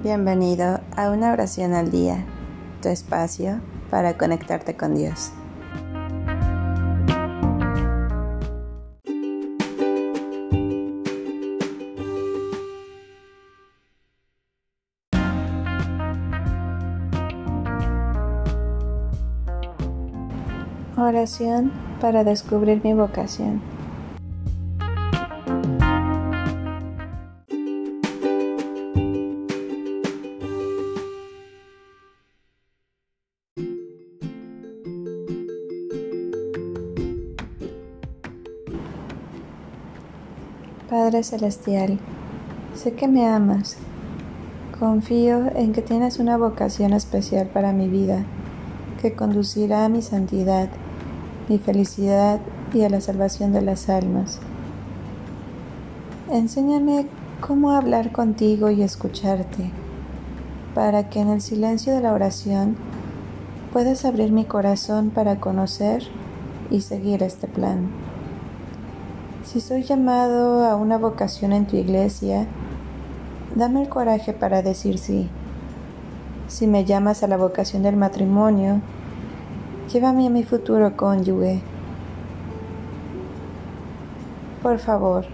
Bienvenido a una oración al día, tu espacio para conectarte con Dios. Oración para descubrir mi vocación. Padre Celestial, sé que me amas. Confío en que tienes una vocación especial para mi vida, que conducirá a mi santidad, mi felicidad y a la salvación de las almas. Enséñame cómo hablar contigo y escucharte, para que en el silencio de la oración puedas abrir mi corazón para conocer y seguir este plan. Si soy llamado a una vocación en tu iglesia, dame el coraje para decir sí. Si me llamas a la vocación del matrimonio, llévame a mi futuro cónyuge. Por favor,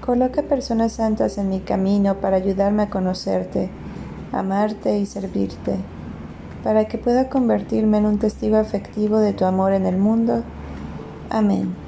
coloca personas santas en mi camino para ayudarme a conocerte, amarte y servirte, para que pueda convertirme en un testigo afectivo de tu amor en el mundo. Amén.